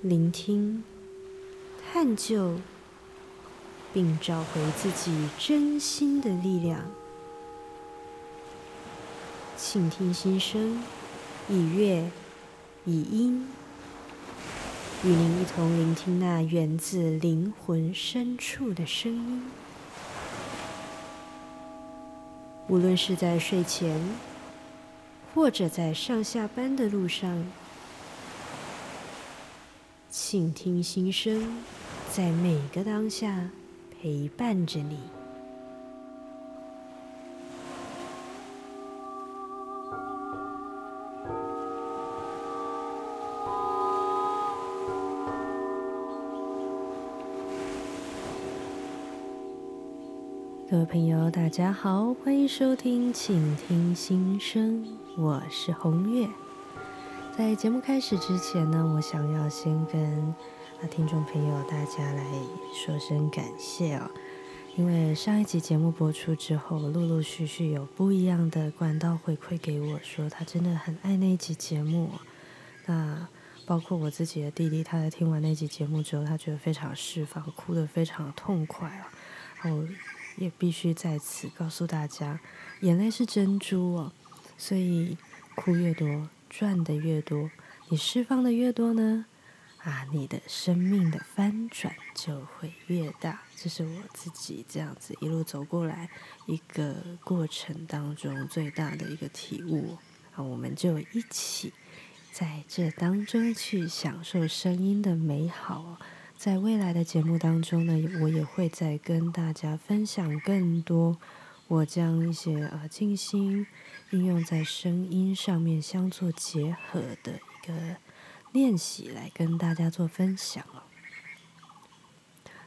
聆听、探究，并找回自己真心的力量。倾听心声，以乐，以音，与您一同聆听那源自灵魂深处的声音。无论是在睡前，或者在上下班的路上，倾听心声，在每个当下陪伴着你。各位朋友，大家好，欢迎收听《倾听心声》，我是红月。在节目开始之前呢，我想要先跟啊听众朋友大家来说声感谢哦，因为上一集节目播出之后，陆陆续续有不一样的管道回馈给我，说他真的很爱那一集节目。那包括我自己的弟弟，他在听完那集节目之后，他觉得非常释放，哭得非常痛快啊，然后。也必须在此告诉大家，眼泪是珍珠哦，所以哭越多，赚的越多，你释放的越多呢，啊，你的生命的翻转就会越大。这是我自己这样子一路走过来一个过程当中最大的一个体悟。啊，我们就一起在这当中去享受声音的美好。在未来的节目当中呢，我也会再跟大家分享更多我将一些呃静心应用在声音上面相做结合的一个练习，来跟大家做分享哦。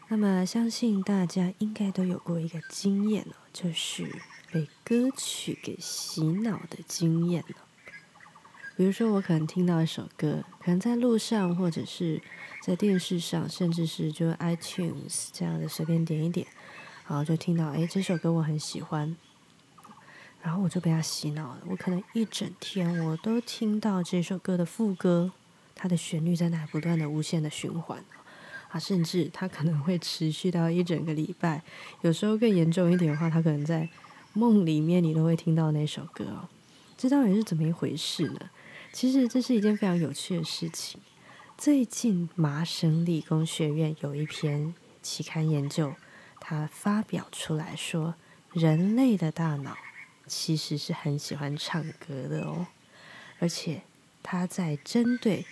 那么，相信大家应该都有过一个经验哦，就是被歌曲给洗脑的经验了。比如说，我可能听到一首歌，可能在路上，或者是在电视上，甚至是就 iTunes 这样的随便点一点，然后就听到，哎，这首歌我很喜欢，然后我就被他洗脑了。我可能一整天我都听到这首歌的副歌，它的旋律在那不断的无限的循环啊，甚至它可能会持续到一整个礼拜。有时候更严重一点的话，它可能在梦里面你都会听到那首歌哦。这到底是怎么一回事呢？其实这是一件非常有趣的事情。最近麻省理工学院有一篇期刊研究，他发表出来说，人类的大脑其实是很喜欢唱歌的哦，而且它在针对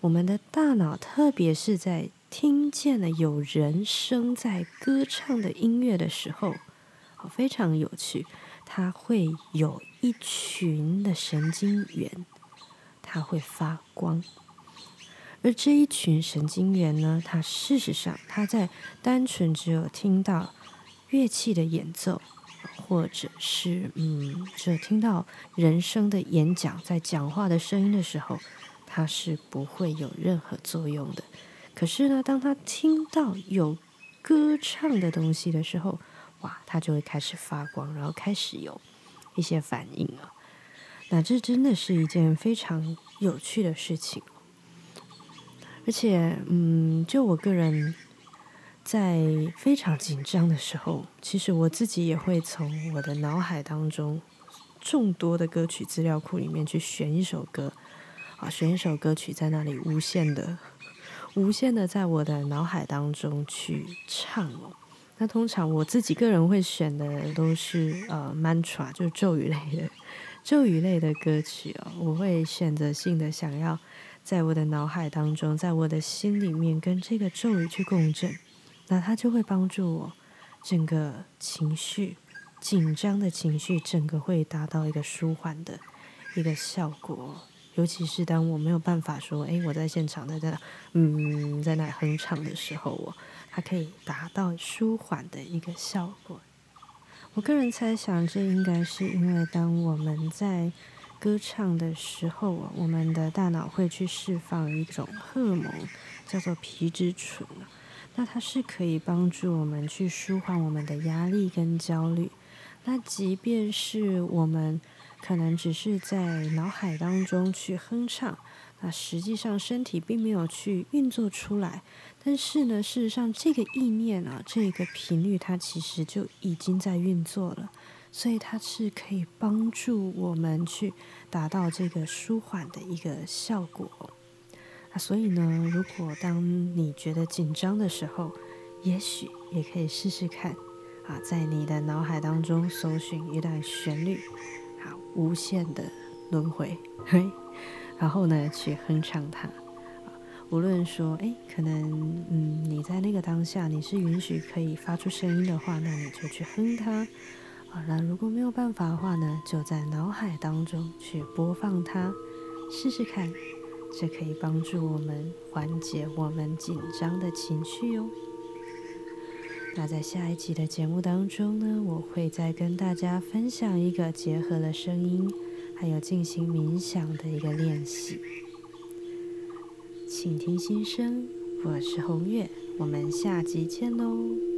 我们的大脑，特别是在听见了有人声在歌唱的音乐的时候，非常有趣，它会有一群的神经元。它会发光，而这一群神经元呢，它事实上，它在单纯只有听到乐器的演奏，或者是嗯，只有听到人声的演讲，在讲话的声音的时候，它是不会有任何作用的。可是呢，当他听到有歌唱的东西的时候，哇，它就会开始发光，然后开始有一些反应啊。那这真的是一件非常有趣的事情，而且，嗯，就我个人在非常紧张的时候，其实我自己也会从我的脑海当中众多的歌曲资料库里面去选一首歌，啊，选一首歌曲在那里无限的、无限的在我的脑海当中去唱哦。那通常我自己个人会选的都是呃 mantra，就是咒语类的。咒语类的歌曲哦，我会选择性的想要在我的脑海当中，在我的心里面跟这个咒语去共振，那它就会帮助我整个情绪紧张的情绪，整个会达到一个舒缓的一个效果。尤其是当我没有办法说，诶，我在现场在在嗯在那哼唱的时候，我它可以达到舒缓的一个效果。我个人猜想，这应该是因为当我们在歌唱的时候，我们的大脑会去释放一种荷尔蒙，叫做皮质醇。那它是可以帮助我们去舒缓我们的压力跟焦虑。那即便是我们可能只是在脑海当中去哼唱，那实际上身体并没有去运作出来，但是呢，事实上这个意念啊，这个频率它其实就已经在运作了，所以它是可以帮助我们去达到这个舒缓的一个效果。啊，所以呢，如果当你觉得紧张的时候，也许也可以试试看啊，在你的脑海当中搜寻一段旋律，好，无限的轮回，嘿。然后呢，去哼唱它啊。无论说，哎，可能，嗯，你在那个当下你是允许可以发出声音的话，那你就去哼它好了如果没有办法的话呢，就在脑海当中去播放它，试试看，这可以帮助我们缓解我们紧张的情绪哦。那在下一集的节目当中呢，我会再跟大家分享一个结合了声音。还有进行冥想的一个练习，请听心声，我是红月，我们下集见喽。